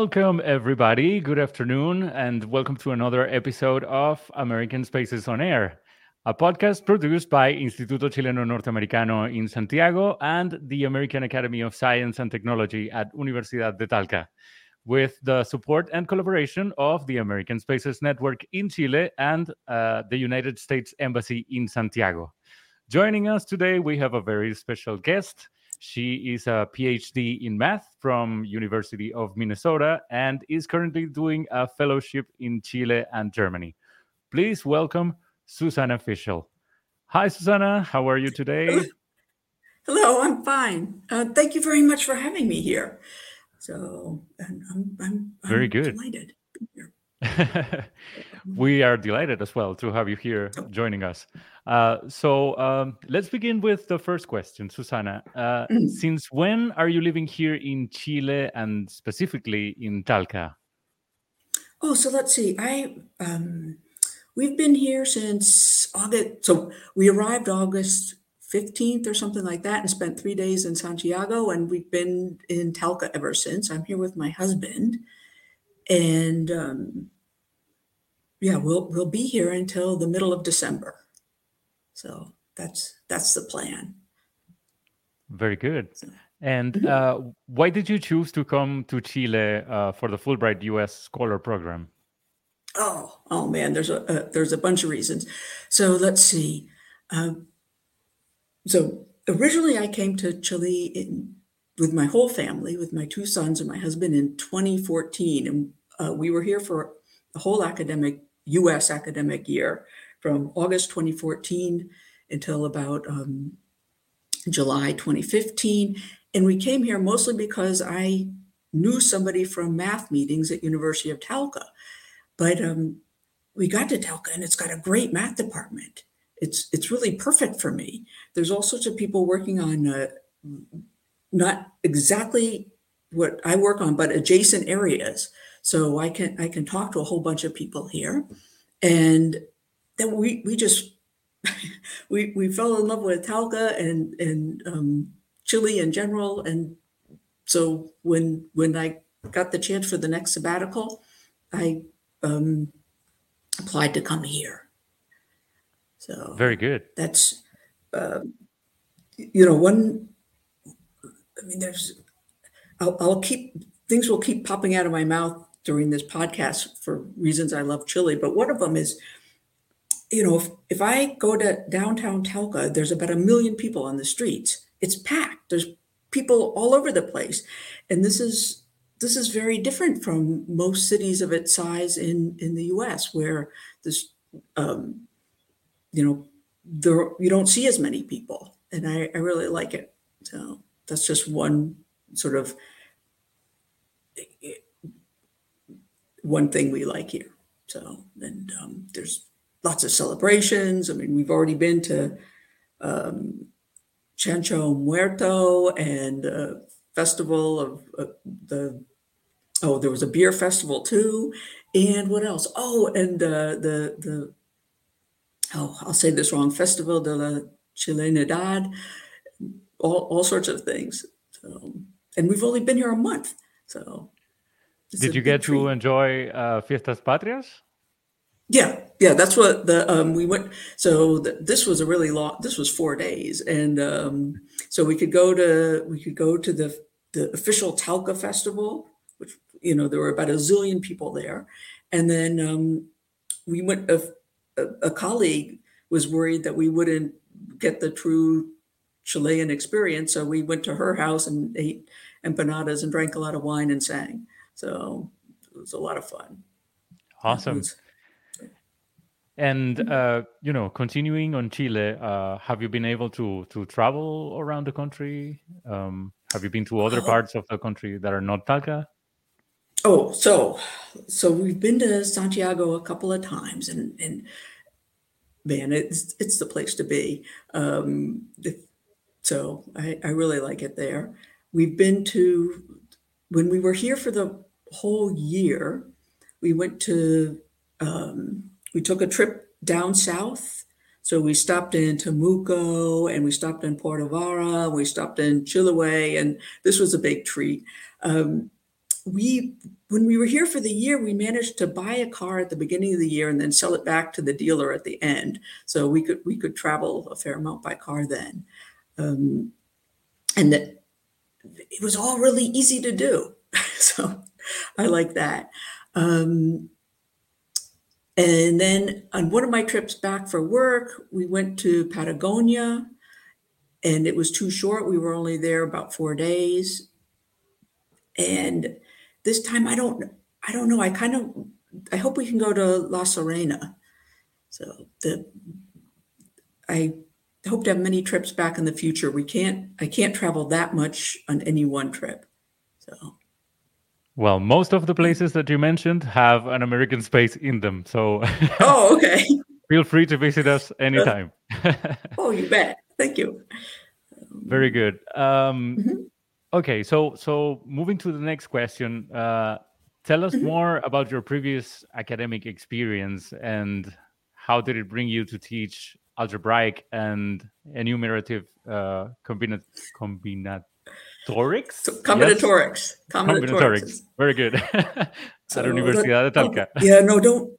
Welcome, everybody. Good afternoon, and welcome to another episode of American Spaces on Air, a podcast produced by Instituto Chileno Norteamericano in Santiago and the American Academy of Science and Technology at Universidad de Talca, with the support and collaboration of the American Spaces Network in Chile and uh, the United States Embassy in Santiago. Joining us today, we have a very special guest. She is a PhD in math from University of Minnesota and is currently doing a fellowship in Chile and Germany. Please welcome Susanna Fishel. Hi, Susanna. How are you today? Hello, I'm fine. Uh, thank you very much for having me here. So, I'm, I'm, I'm very good. Delighted. we are delighted as well to have you here joining us. Uh, so um, let's begin with the first question, Susanna. Uh. Since when are you living here in Chile and specifically in Talca? Oh, so let's see. I um, we've been here since August. So we arrived August 15th or something like that and spent three days in Santiago, and we've been in Talca ever since. I'm here with my husband and um, yeah, we'll we'll be here until the middle of December. So that's that's the plan. Very good. And mm-hmm. uh, why did you choose to come to Chile uh, for the Fulbright U.S. Scholar Program? Oh, oh man, there's a, a there's a bunch of reasons. So let's see. Um, so originally, I came to Chile in, with my whole family, with my two sons and my husband in 2014, and uh, we were here for the whole academic U.S. academic year from August 2014 until about um, July 2015. And we came here mostly because I knew somebody from math meetings at University of Talca. But um, we got to Talca and it's got a great math department. It's it's really perfect for me. There's all sorts of people working on uh, not exactly what I work on, but adjacent areas. So I can I can talk to a whole bunch of people here, and then we we just we we fell in love with Talca and and um, Chile in general, and so when when I got the chance for the next sabbatical, I um, applied to come here. So very good. That's uh, you know one. I mean, there's. I'll, I'll keep things will keep popping out of my mouth during this podcast for reasons I love Chile, but one of them is, you know, if, if I go to downtown Talca, there's about a million people on the streets. It's packed. There's people all over the place. And this is this is very different from most cities of its size in, in the US, where this um, you know, there you don't see as many people. And I, I really like it. So that's just one sort of one thing we like here. So, and um, there's lots of celebrations. I mean, we've already been to um, Chancho Muerto and a festival of uh, the, oh, there was a beer festival too. And what else? Oh, and uh, the, the, oh, I'll say this wrong, Festival de la Chilenidad, all, all sorts of things. So, and we've only been here a month. So did you get to enjoy uh, Fiestas Patrias? Yeah, yeah, that's what the um, we went. So this was a really long. This was four days, and um, so we could go to we could go to the the official Talca festival, which you know there were about a zillion people there, and then um, we went. A, a colleague was worried that we wouldn't get the true Chilean experience, so we went to her house and ate empanadas and drank a lot of wine and sang. So it was a lot of fun. Awesome. And mm-hmm. uh, you know, continuing on Chile, uh, have you been able to to travel around the country? Um, have you been to other oh. parts of the country that are not Talca? Oh, so so we've been to Santiago a couple of times, and and man, it's it's the place to be. Um, so I, I really like it there. We've been to when we were here for the whole year, we went to, um, we took a trip down south. So we stopped in Temuco and we stopped in Puerto Vara, we stopped in Chiloé, and this was a big treat. Um, we when we were here for the year, we managed to buy a car at the beginning of the year and then sell it back to the dealer at the end. So we could we could travel a fair amount by car then, um, and that it was all really easy to do. so I like that. Um, and then on one of my trips back for work, we went to Patagonia, and it was too short. We were only there about four days, and this time I don't I don't know. I kind of I hope we can go to La Serena. So the I hope to have many trips back in the future. We can't I can't travel that much on any one trip. So well, most of the places that you mentioned have an American space in them. So Oh, okay. feel free to visit us anytime. oh, you bet. Thank you. Very good. Um, mm-hmm. Okay, so so moving to the next question, uh, tell us mm-hmm. more about your previous academic experience and how did it bring you to teach algebraic and enumerative uh, combinat combinatorics? So, combinatorics. Yes? combinatorics. Combinatorics. Very good. so, At Universidad de Talca. yeah, no, don't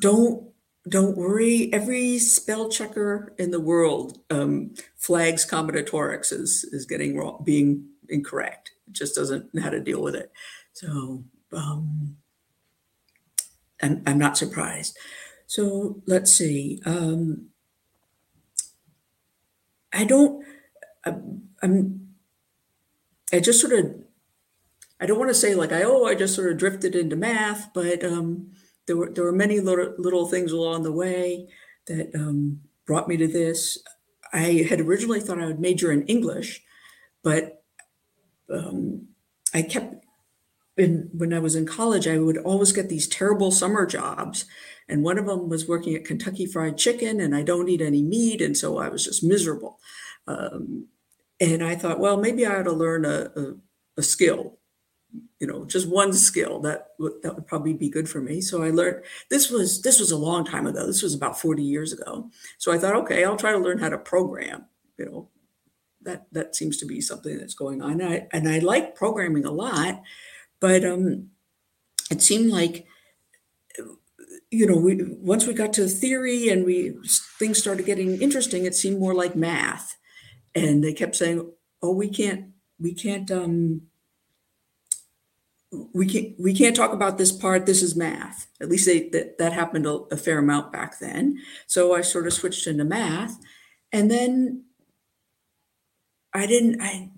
don't don't worry. Every spell checker in the world um, flags combinatorics is as getting wrong, being incorrect. It just doesn't know how to deal with it. So um, I'm, I'm not surprised. So let's see. Um, I don't, I'm, I'm, I just sort of, I don't want to say like I, oh, I just sort of drifted into math, but um, there were there were many little, little things along the way that um, brought me to this. I had originally thought I would major in English, but um, I kept in, when I was in college, I would always get these terrible summer jobs. And one of them was working at Kentucky Fried Chicken, and I don't eat any meat. And so I was just miserable. Um, and I thought, well, maybe I ought to learn a, a, a skill you know just one skill that would that would probably be good for me. So i learned this was this was a long time ago. This was about 40 years ago. So i thought okay i'll try to learn how to program you know. That that seems to be something that's going on. And i, and I like programming a lot but um it seemed like you know we once we got to theory and we things started getting interesting it seemed more like math and they kept saying oh we can't we can't um we can't we can't talk about this part. This is math. At least they, that, that happened a, a, fair amount back then. So i sort of switched into math. And then i didn't i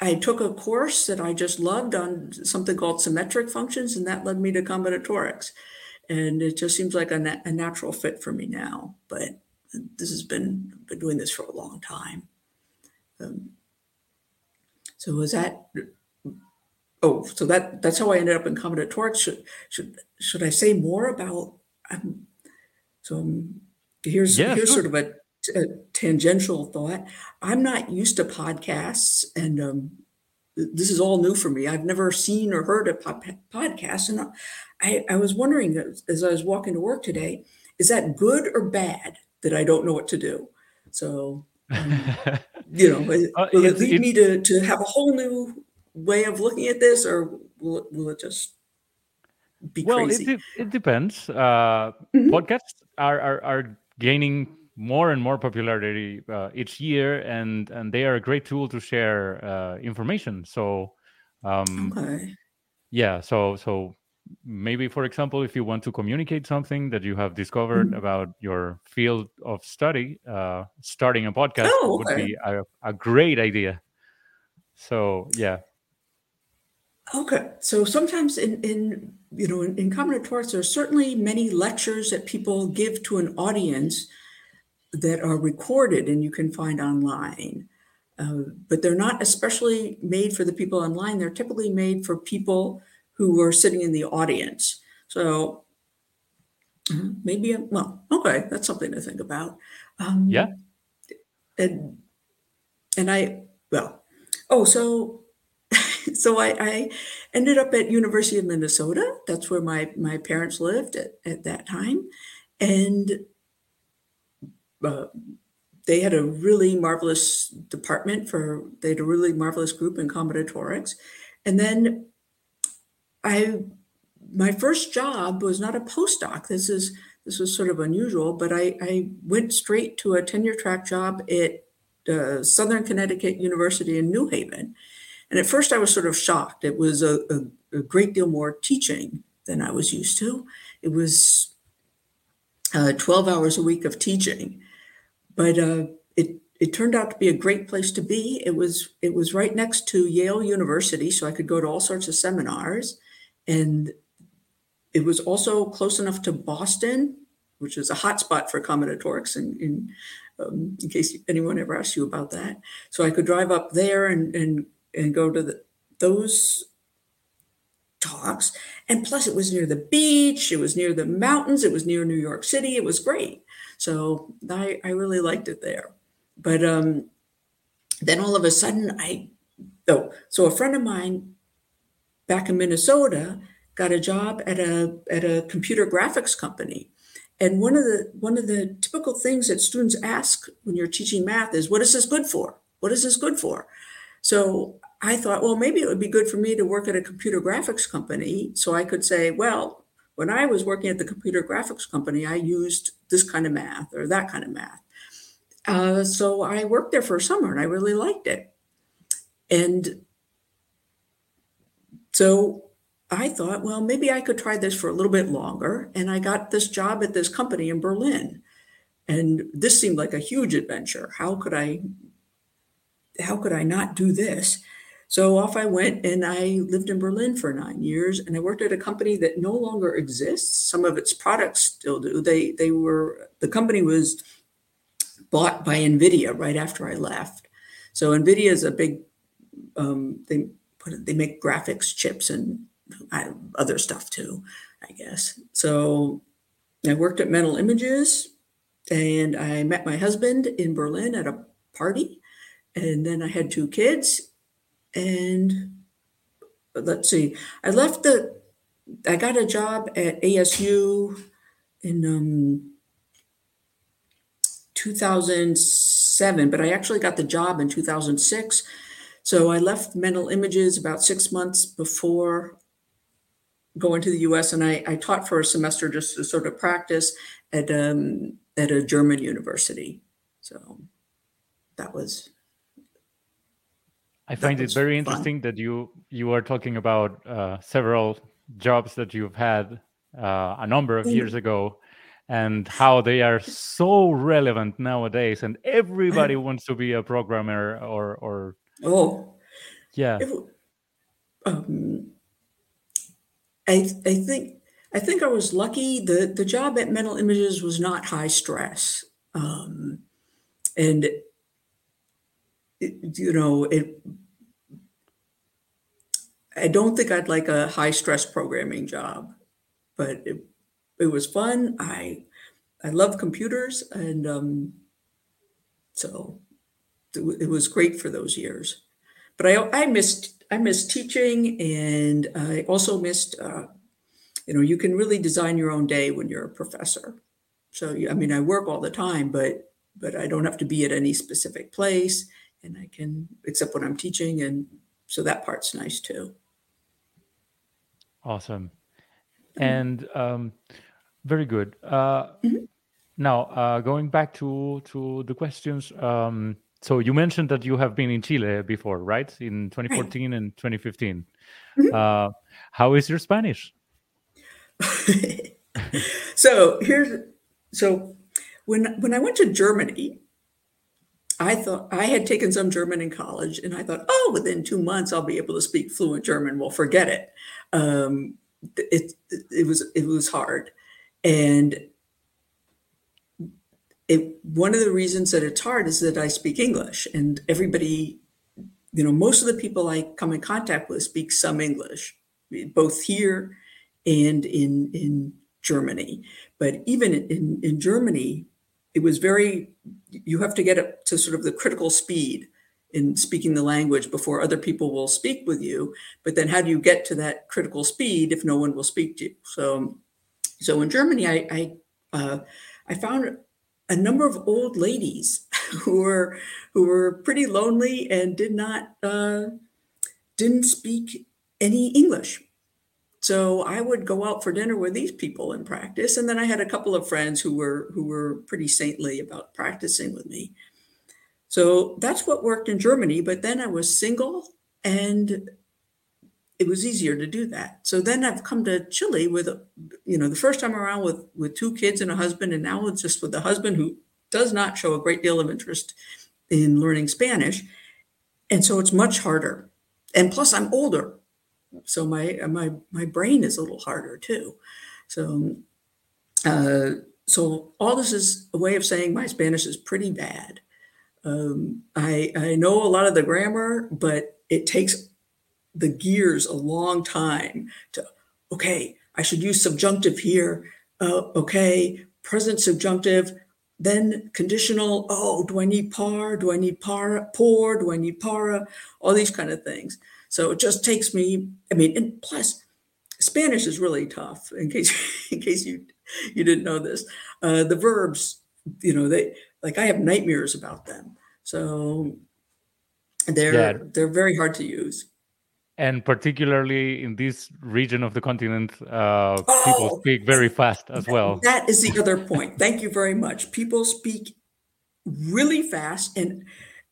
i took a course that i just loved on something called symmetric functions and that led me to combinatorics. And it just seems like a, na- a natural fit for me now. But this has been been doing this for a long time um, so was that? Oh, so that that's how I ended up in combinatorics. Should should should I say more about? Um, so um, here's yeah, here's sure. sort of a, a, tangential thought. I'm not used to podcasts, and um, this is all new for me. I've never seen or heard a podcast, and I I was wondering as I was walking to work today, is that good or bad that I don't know what to do? So um, you know, uh, will it, it lead it, me to, to have a whole new way of looking at this, or will it, will it just be well, crazy? Well, it, it depends. Uh, mm-hmm. Podcasts are, are, are gaining more and more popularity uh, each year, and and they are a great tool to share uh, information. So, um, okay. yeah, so so maybe for example if you want to communicate something that you have discovered mm-hmm. about your field of study uh, starting a podcast oh, okay. would be a, a great idea. So yeah. Okay. So sometimes in in you know in, in combinatorics there are certainly many lectures that people give to an audience that are recorded and you can find online. Uh, but they're not especially made for the people online. They're typically made for people who were sitting in the audience. So uh, maybe, well, okay, that's something to think about. Um, yeah. And and I well, oh, so so I, I ended up at University of Minnesota. That's where my my parents lived at, at that time, and uh, they had a really marvelous department for they had a really marvelous group in combinatorics and then i my first job was not a postdoc. This is this was sort of unusual but i i went straight to a tenure track job at uh, southern connecticut university in new haven. And at first i was sort of shocked. It was a, a, a great deal more teaching than i was used to. It was uh, 12 hours a week of teaching. But uh, it it turned out to be a great place to be. It was it was right next to Yale University, so I could go to all sorts of seminars, and it was also close enough to Boston, which is a hotspot for combinatorics. In in, um, in case anyone ever asked you about that, so I could drive up there and and and go to the, those talks. And plus, it was near the beach, it was near the mountains, it was near New York City. It was great. So I, I really liked it there. But um, then all of a sudden, I, oh, so a friend of mine back in Minnesota got a job at a at a computer graphics company. And one of the one of the typical things that students ask when you're teaching math is, "What is this good for? What is this good for?" So I thought, well, maybe it would be good for me to work at a computer graphics company, so I could say, well, when I was working at the computer graphics company, I used this kind of math or that kind of math. Uh, so I worked there for a summer and I really liked it. And so I thought, well, maybe I could try this for a little bit longer. And I got this job at this company in Berlin. And this seemed like a huge adventure. How could I how could I not do this? So off I went and I lived in Berlin for nine years and I worked at a company that no longer exists. Some of its products still do. They they were the company was bought by Nvidia right after I left. So Nvidia is a big um, they put they make graphics chips and other stuff too, I guess. So I worked at Mental Images and I met my husband in Berlin at a party. And then I had two kids and let's see, I left the, I got a job at ASU in um, 2007, but I actually got the job in 2006. So I left mental images about six months before going to the US, and I, I taught for a semester just to sort of practice at um, at a German university. So that was I find it very interesting that you you are talking about uh, several jobs that you've had uh, a number of years ago and how they are so relevant nowadays and everybody wants to be a programmer or or oh yeah um, I, I think I think I was lucky. The the job at Mental Images was not high stress, um, and it, you know, it. I don't think I'd like a high stress programming job, but it, it was fun. I I love computers, and um, so it, was great for those years. But I I missed I missed teaching, and I also missed. Uh, you know, you can really design your own day when you're a professor. So I mean, I work all the time, but but I don't have to be at any specific place and I can, except when I'm teaching. And so that part's nice too. Awesome. Mm-hmm. And um, very good. Uh, mm-hmm. Now, uh, going back to to the questions. Um, so you mentioned that you have been in Chile before, right? In 2014 right. and 2015. Mm-hmm. Uh, how is your Spanish? so here's so when when I went to Germany, I thought I had taken some German in college, and I thought, oh, within two months I'll be able to speak fluent German. Well, forget it. Um, it it was it was hard, and it one of the reasons that it's hard is that I speak English, and everybody, you know, most of the people I come in contact with speak some English, both here and in in Germany. But even in in Germany, it was very you have to get up to sort of the critical speed in speaking the language before other people will speak with you but then how do you get to that critical speed if no one will speak to you so so in germany i i uh, i found a number of old ladies who were who were pretty lonely and did not uh, didn't speak any English. So I would go out for dinner with these people and practice, and then I had a couple of friends who were who were pretty saintly about practicing with me. So that's what worked in Germany. But then I was single, and it was easier to do that. So then I've come to Chile with, you know, the first time around with with two kids and a husband, and now it's just with a husband who does not show a great deal of interest in learning Spanish, and so it's much harder. And plus, I'm older, so my my my brain is a little harder too. So, uh, so all this is a way of saying my Spanish is pretty bad. Um, I I know a lot of the grammar, but it takes the gears a long time to, okay, I should use subjunctive here. Uh, okay, present subjunctive, then conditional. Oh, do I need par? Do I need para, por? Do I need para? All these kind of things. So it just takes me, I mean, and plus, Spanish is really tough. In case, in case you you didn't know this, uh, the verbs, you know, they like I have nightmares about them. So they're yeah. they're very hard to use and particularly in this region of the continent, uh, oh, people speak very fast as well. That is the other point. Thank you very much. People speak really fast, and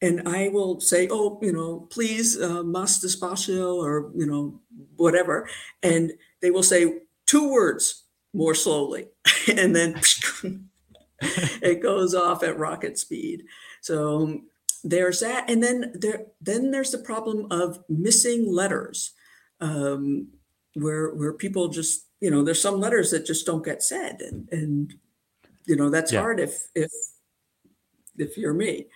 and I will say, oh, you know, please, uh, más despacio, or you know, whatever, and they will say two words more slowly, and then it goes off at rocket speed. So there's that. And then there then there's the problem of missing letters um, where where people just you know there's some letters that just don't get said and and you know that's yeah. hard if if if you're me.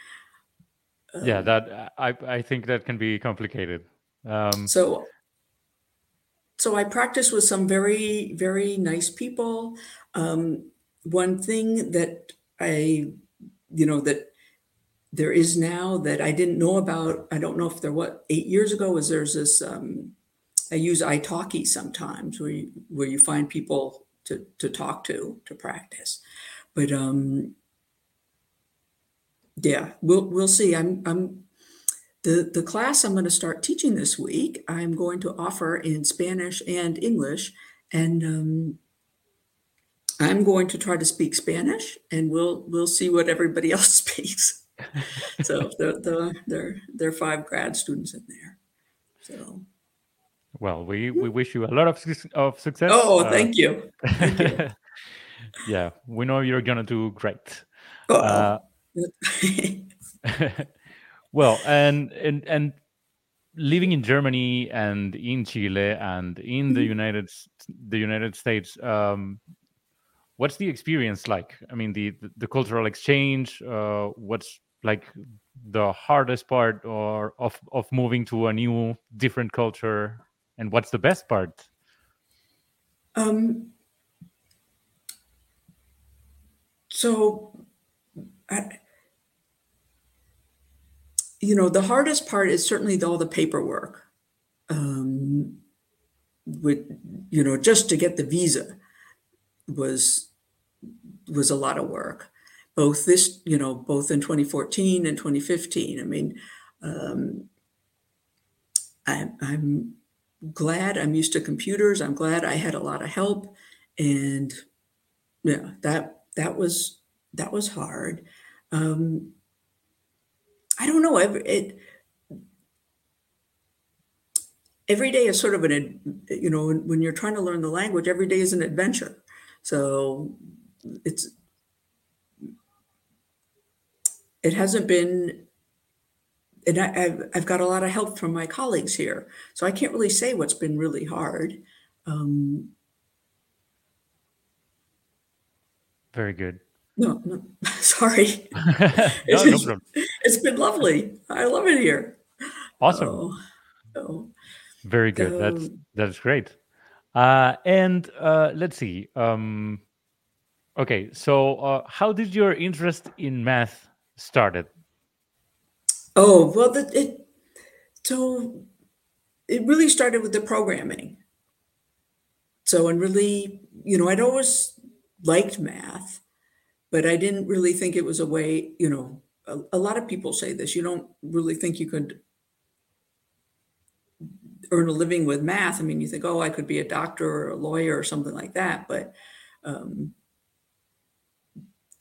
Um, yeah that i i think that can be complicated. Um, so so i practice with some very very nice people. Um, one thing that i you know that there is now that I didn't know about. I don't know if there what eight years ago was there's this. Um, I use italki sometimes where you, where you find people to to talk to to practice, but um, yeah, we'll we'll see. I'm I'm the the class I'm going to start teaching this week. I'm going to offer in Spanish and English, and um, I'm going to try to speak Spanish, and we'll we'll see what everybody else speaks so the, the, there there are five grad students in there. So. Well, we, we wish you a lot of, of success. Oh, uh, thank you. Thank you. yeah, we know you're gonna do great. Uh, well, and and and living in Germany and in Chile and in the mm-hmm. United the United States, um, what's the experience like? I mean, the the, the cultural exchange. Uh, what's like the hardest part or of of moving to a new different culture and what's the best part um so I, you know the hardest part is certainly all the paperwork um with you know just to get the visa was was a lot of work both this, you know, both in 2014 and 2015. I mean, um, I, I'm glad I'm used to computers. I'm glad I had a lot of help, and yeah, that that was that was hard. Um, I don't know. Every, it, every day is sort of an, you know, when, when you're trying to learn the language, every day is an adventure. So it's it hasn't been and I, have I've got a lot of help from my colleagues here, so I can't really say what's been really hard. Um, Very good. No, no sorry. no, it's, no it's been lovely. I love it here. Awesome. Oh, oh. Very good. that's that's great. Uh, and uh, let's see. Um, okay, so uh, how did your interest in math started? Oh, well, the, it so it really started with the programming. So, and really, you know, I'd always liked math, but I didn't really think it was a way, you know, a, a lot of people say this. You don't really think you could earn a living with math. I mean, you think, oh, I could be a doctor or a lawyer or something like that. But, um,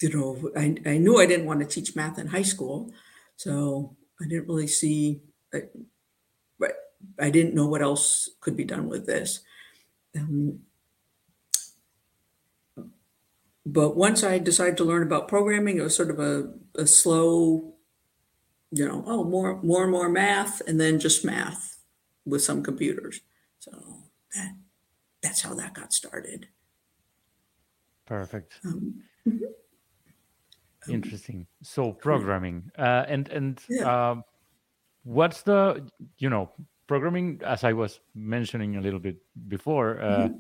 you know, I, I knew I didn't want to teach math in high school. So I didn't really see, I, I didn't know what else could be done with this. Um, but once I decided to learn about programming, it was sort of a, a slow, you know, oh, more, more and more math, and then just math with some computers. So that that's how that got started. Perfect. Um, mm-hmm. Interesting. So programming, uh, and and yeah. uh, what's the you know programming? As I was mentioning a little bit before, uh, mm-hmm.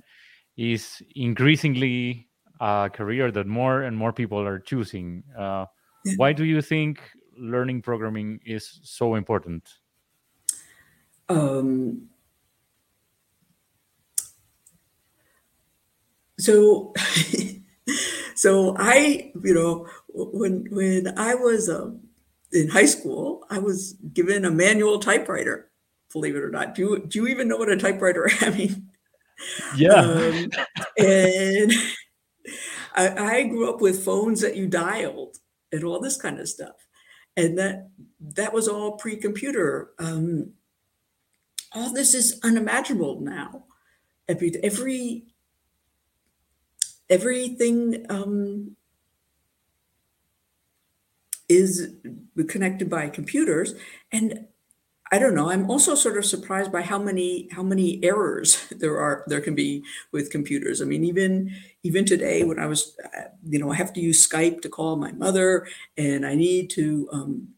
is increasingly a career that more and more people are choosing. Uh, why do you think learning programming is so important? Um, so, so I, you know, when when I was um, in high school, I was given a manual typewriter. Believe it or not, do you, do you even know what a typewriter? I mean, yeah, um, and I, I grew up with phones that you dialed and all this kind of stuff. And that that was all pre-computer. Um, all this is unimaginable now. Every every everything um, is connected by computers, and I don't know. I'm also sort of surprised by how many how many errors there are there can be with computers. I mean, even even today when I was, uh, you know, I have to use Skype to call my mother, and I need to um,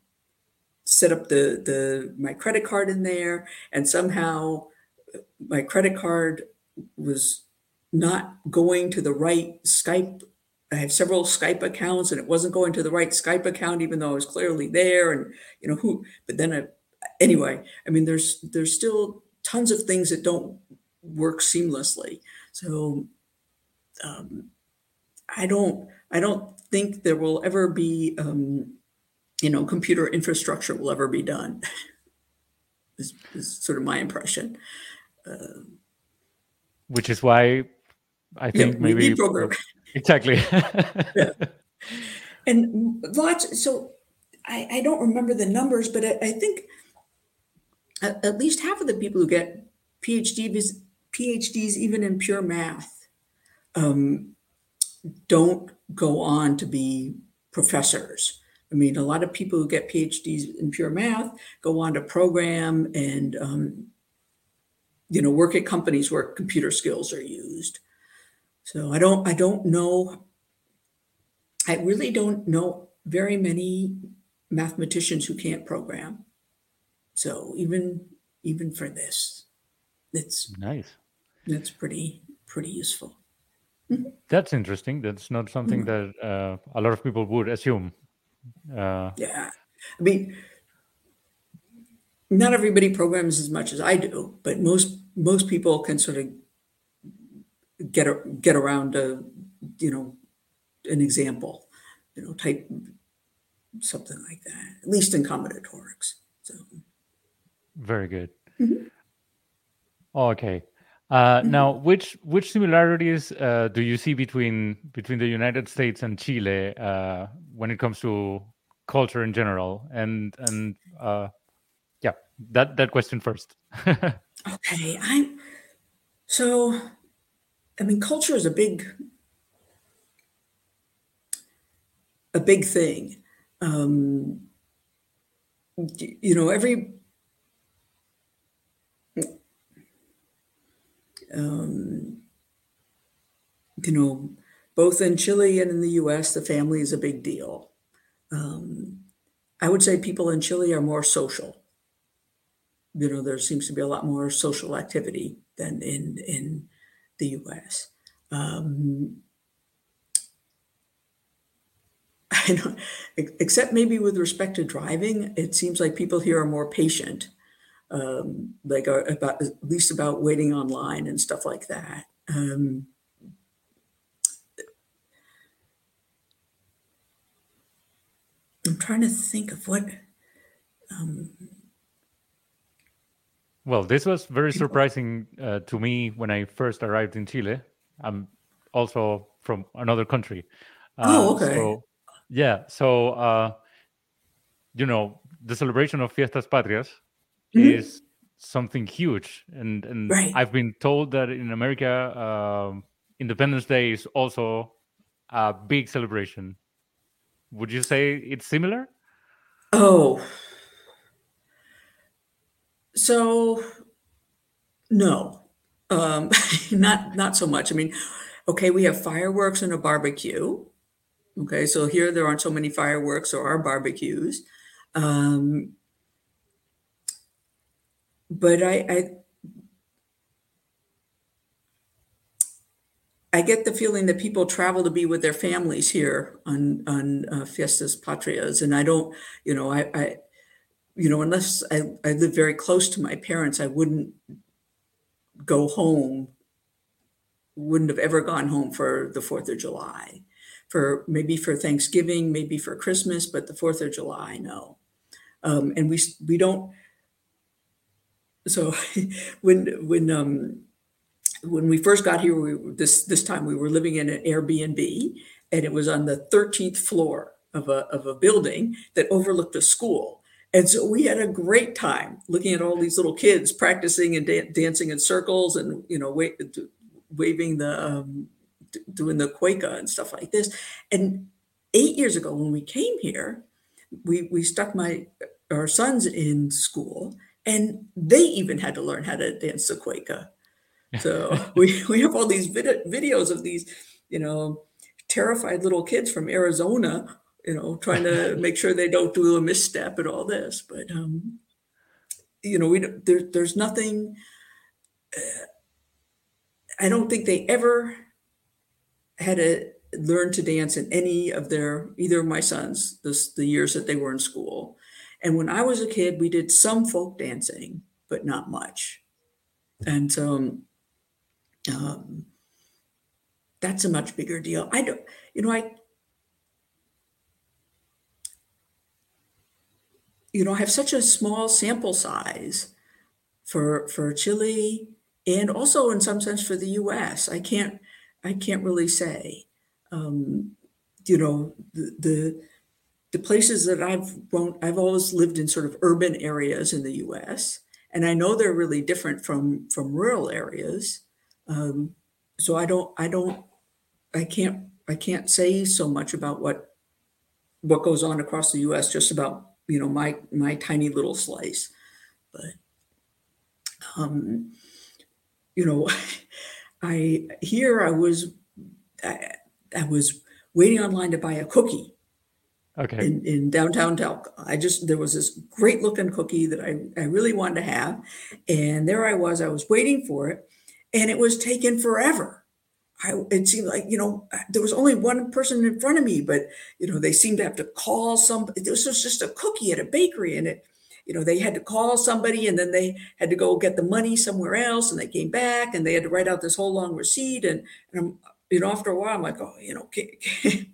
set up the the my credit card in there, and somehow uh, my credit card was not going to the right Skype. I have several Skype accounts, and it wasn't going to the right Skype account, even though I was clearly there. And you know who? But then I anyway, I mean, there's there's still tons of things that don't work seamlessly. So um, I don't I don't think there will ever be um, you know computer infrastructure will ever be done. is, is sort of my impression. Uh, Which is why I think yeah, maybe exactly. yeah. And lots. So I, I don't remember the numbers, but I, I think at, at least half of the people who get PhDs, PhDs even in pure math, um, don't go on to be professors. I mean, a lot of people who get PhDs in pure math go on to program and, um, you know, work at companies where computer skills are used. So I don't, I don't know. I really don't know very many mathematicians who can't program. So even even for this, it's nice. That's pretty pretty useful. Mm-hmm. That's interesting. That's not something mm-hmm. that uh, a lot of people would assume. Uh, yeah, I mean, not everybody programs as much as I do, but most most people can sort of get a, get around a you know an example, you know, type something like that. At least in combinatorics. So. Very good. Mm-hmm. Okay. Uh, mm-hmm. Now, which which similarities uh, do you see between between the United States and Chile uh, when it comes to culture in general? And and uh, yeah, that that question first. okay, I'm so. I mean, culture is a big a big thing. Um, you know, every um, you know, both in Chile and in the US, the family is a big deal. Um, I would say people in Chile are more social. You know, there seems to be a lot more social activity than in in the U.S. Um, I know, except maybe with respect to driving, it seems like people here are more patient um, like about at least about waiting online and stuff like that. Um, I'm trying to think of what. Um, well, this was very surprising uh, to me when I first arrived in Chile. I'm also from another country. Uh, oh, okay. So, yeah. So, uh, you know, the celebration of Fiestas Patrias mm-hmm. is something huge, and and right. I've been told that in America, uh, Independence Day is also a big celebration. Would you say it's similar? Oh, so no, um, not not so much. I mean, okay, we have fireworks and a barbecue. Okay, so here there aren't so many fireworks or barbecues. Um, but I, I I get the feeling that people travel to be with their families here on on uh, Fiestas Patrias, and I don't, you know, I, I you know, unless I, I live very close to my parents, I wouldn't go home. Wouldn't have ever gone home for the Fourth of July, for maybe for Thanksgiving, maybe for Christmas, but the Fourth of July, no. Um, and we we don't. So when when um, when we first got here, we this this time we were living in an Airbnb, and it was on the 13th floor of a of a building that overlooked a school. And so we had a great time looking at all these little kids practicing and da- dancing in circles, and you know, wa- waving the um, doing the cueca and stuff like this. And eight years ago, when we came here, we we stuck my our sons in school, and they even had to learn how to dance the cueca so we, we have all these vid- videos of these, you know, terrified little kids from Arizona, you know, trying to make sure they don't do a misstep and all this. But, um, you know, we there, there's nothing. Uh, I don't think they ever had to learn to dance in any of their either of my sons this the years that they were in school. And when I was a kid, we did some folk dancing, but not much. And um, um, that's a much bigger deal. I don't, you know, I, you know, I have such a small sample size for for Chile and also in some sense for the U.S. I can't I can't really say. Um, you know, the, the the places that I've grown, I've always lived in sort of urban areas in the U.S. and I know they're really different from from rural areas. Um, so I don't, I don't, I can't, I can't say so much about what what goes on across the U.S. Just about you know my my tiny little slice, but um, you know, I here I was I, I was waiting online to buy a cookie Okay. in, in downtown Talca. I just there was this great looking cookie that I, I really wanted to have. And there I was, I was waiting for it and it was taken forever. I, it seemed like you know there was only one person in front of me, but you know they seemed to have to call some. This was just a cookie at a bakery, and it, you know, they had to call somebody, and then they had to go get the money somewhere else, and they came back, and they had to write out this whole long receipt, and, and I'm, you know, after a while, I'm like, oh, you know, can't,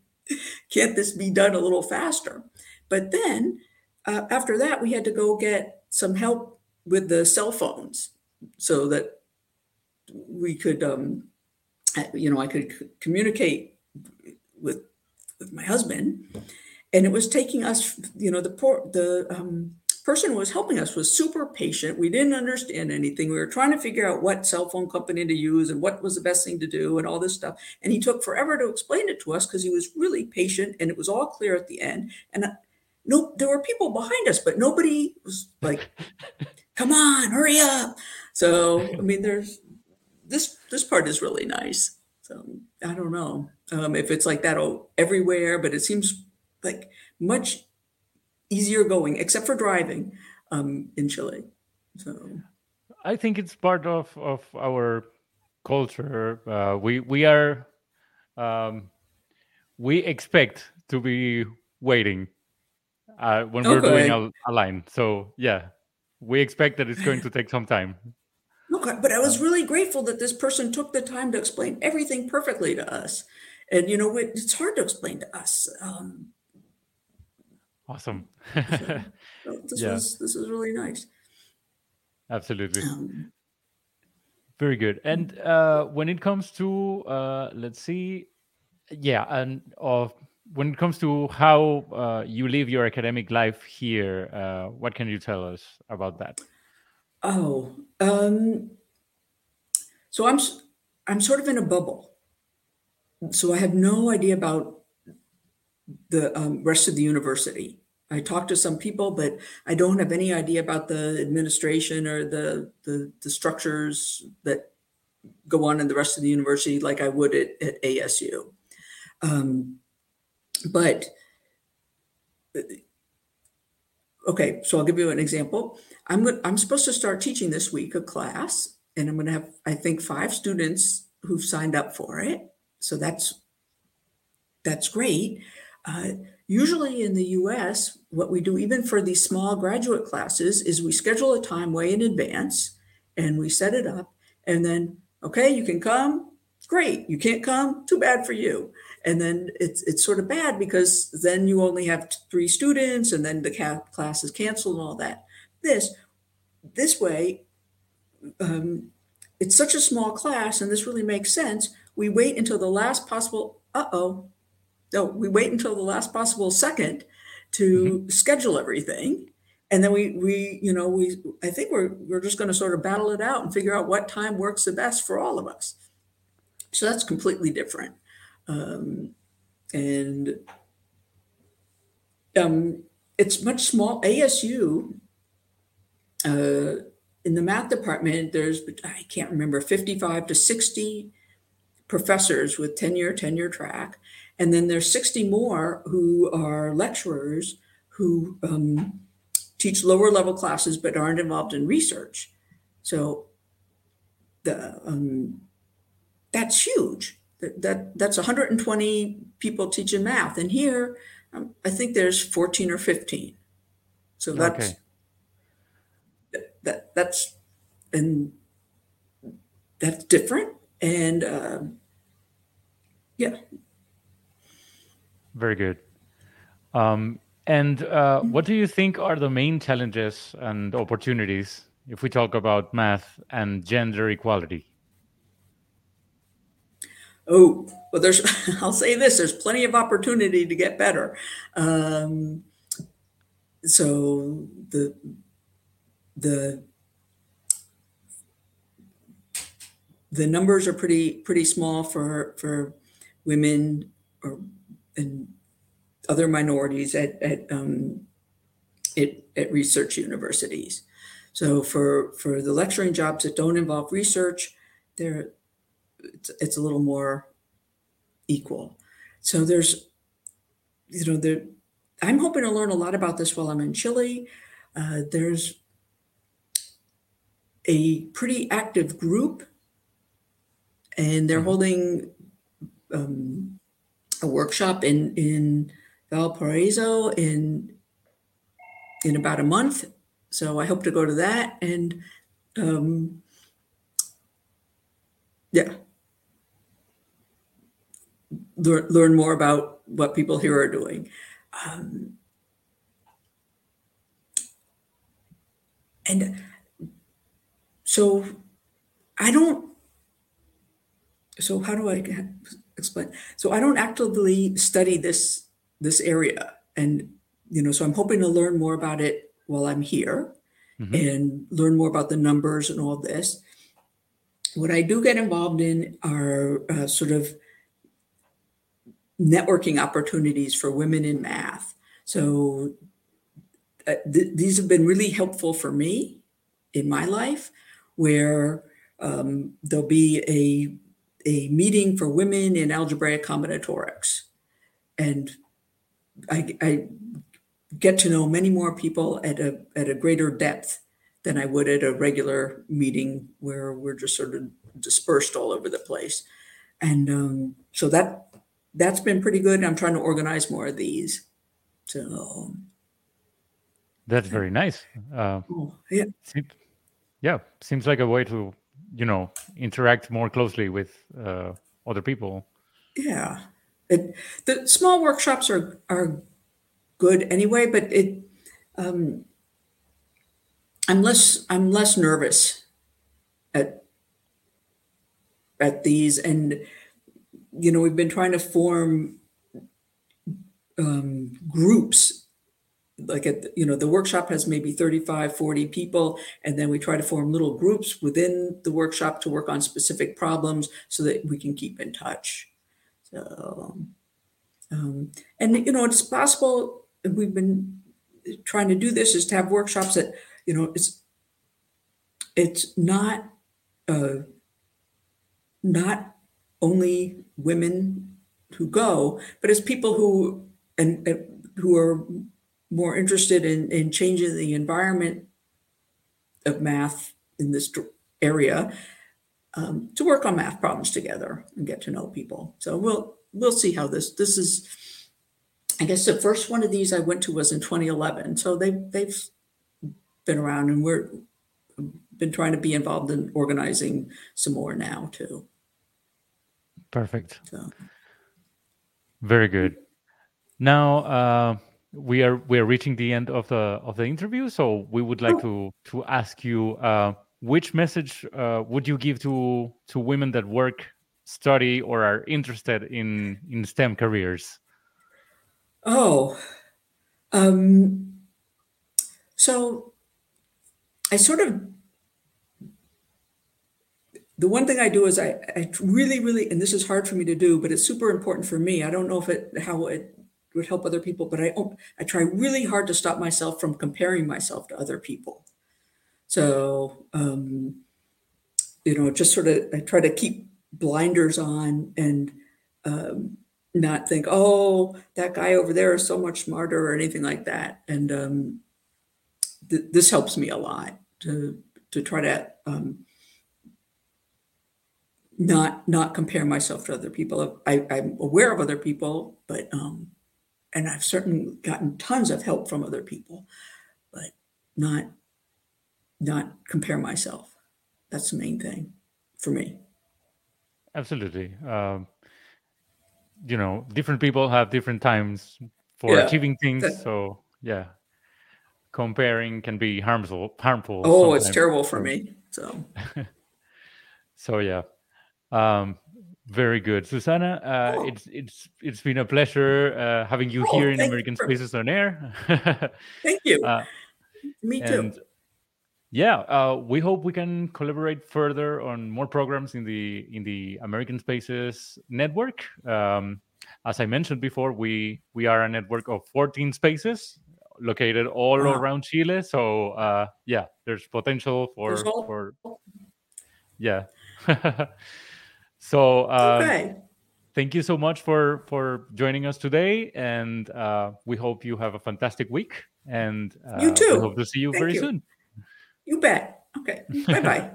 can't this be done a little faster? But then uh, after that, we had to go get some help with the cell phones so that we could, um, you know, I could communicate with with my husband, and it was taking us, you know, the poor the um, person who was helping us was super patient. We didn't understand anything. We were trying to figure out what cell phone company to use and what was the best thing to do and all this stuff. And he took forever to explain it to us because he was really patient and it was all clear at the end. And uh, no, there were people behind us, but nobody was like, "Come on, hurry up!" So I mean, there's this this part is really nice. So I don't know um, if it's like that all everywhere, but it seems like much easier going, except for driving um, in Chile. So I think it's part of of our culture. Uh, we we are um, we expect to be waiting uh, when we're doing a, a line. So yeah, we expect that it's going to take some time. Okay, but I was really grateful that this person took the time to explain everything perfectly to us. And you know, it's hard to explain to us. Um, Awesome. so this yeah. was this is really nice. Absolutely. Um, Very good. And uh, when it comes to uh, let's see, yeah, and uh, when it comes to how uh, you live your academic life here, uh, what can you tell us about that? Oh, um, so I'm I'm sort of in a bubble. So I have no idea about the um, rest of the university. I talked to some people, but I don't have any idea about the administration or the the, the structures that go on in the rest of the university like I would at, at ASU. Um, but okay, so I'll give you an example. I'm I'm supposed to start teaching this week a class, and I'm going to have I think five students who've signed up for it. So that's that's great. Uh, usually in the US, what we do, even for these small graduate classes, is we schedule a time way in advance and we set it up. And then, okay, you can come. Great. You can't come. Too bad for you. And then it's, it's sort of bad because then you only have three students and then the class is canceled and all that. This, this way, um, it's such a small class and this really makes sense. We wait until the last possible, uh oh, no, we wait until the last possible second to mm-hmm. schedule everything. And then we, we, you know, we, I think we're, we're just going to sort of battle it out and figure out what time works the best for all of us. So that's completely different. Um, and um, it's much small. ASU, uh, in the math department, there's, I can't remember, 55 to 60 professors with tenure, tenure track. And then there's 60 more who are lecturers who um, teach lower level classes but aren't involved in research. So the um, that's huge. That, that that's 120 people teaching math, and here um, I think there's 14 or 15. So that's okay. That, that that's and that's different. And uh, yeah, very good. Um, and uh, what do you think are the main challenges and opportunities if we talk about math and gender equality? Oh, well, there's, I'll say this there's plenty of opportunity to get better. Um, so the, the, the numbers are pretty pretty small for for women or and other minorities at at, um, at, at research universities. So for for the lecturing jobs that don't involve research, there it's, it's a little more equal. So there's you know there I'm hoping to learn a lot about this while I'm in Chile. Uh, there's a pretty active group, and they're mm-hmm. holding um, a workshop in in Valparaiso in in about a month. So I hope to go to that and um, yeah, learn learn more about what people here are doing. Um, and so I don't. So how do I explain. So I don't actively study this this area, and you know, so I'm hoping to learn more about it while I'm here, mm-hmm. and learn more about the numbers and all this. What I do get involved in are uh, sort of networking opportunities for women in math. So uh, th- these have been really helpful for me in my life, where um, there'll be a a meeting for women in algebraic combinatorics. And I, I get to know many more people at a, at a greater depth than I would at a regular meeting where we're just sort of dispersed all over the place. And um, so that that's been pretty good. I'm trying to organize more of these. So that's very nice. Uh, oh, yeah. Yeah, seems like a way to you know interact more closely with uh, other people. Yeah. It, the small workshops are are good anyway, but it um, I'm less I'm less nervous at at these. And you know we've been trying to form um, groups like at you know the workshop has maybe 35 40 people and then we try to form little groups within the workshop to work on specific problems so that we can keep in touch. So um, and you know it's possible we've been trying to do this is to have workshops that you know it's it's not uh, not only women who go but it's people who and, and who are more interested in, in changing the environment of math in this area um, to work on math problems together and get to know people. So we'll we'll see how this this is. I guess the first one of these I went to was in 2011. So they they've been around and we're been trying to be involved in organizing some more now too. Perfect. So. Very good. Now. Uh we are we are reaching the end of the of the interview so we would like oh. to to ask you uh, which message uh, would you give to to women that work study or are interested in in stem careers oh um so i sort of the one thing I do is I, I really, really, and this is hard for me to do, but it's super important for me. I don't know if it how it would help other people, but I I try really hard to stop myself from comparing myself to other people. So um, you know, just sort of I try to keep blinders on and um, not think, oh, that guy over there is so much smarter or anything like that. And um, th- this helps me a lot to to try to um, not not compare myself to other people. I, I'm aware of other people, but um, and I've certainly gotten tons of help from other people, but not not compare myself. That's the main thing for me. Absolutely. Um, you know, different people have different times for yeah, achieving things. That, so yeah, comparing can be harmful. Harmful. Oh, sometimes. it's terrible for me. So. so yeah. Um, very good, Susanna. Uh, oh. It's it's it's been a pleasure uh, having you oh, here in American for... Spaces on Air. thank you. Uh, Me too. Yeah, uh, we hope we can collaborate further on more programs in the in the American Spaces network. Um, as I mentioned before, we we are a network of 14 spaces located all wow. around Chile. So uh, yeah, there's potential for for yeah. So um, okay. thank you so much for for joining us today, and uh, we hope you have a fantastic week. And uh, you too. We hope to see you thank very you. soon. You bet. Okay. bye bye.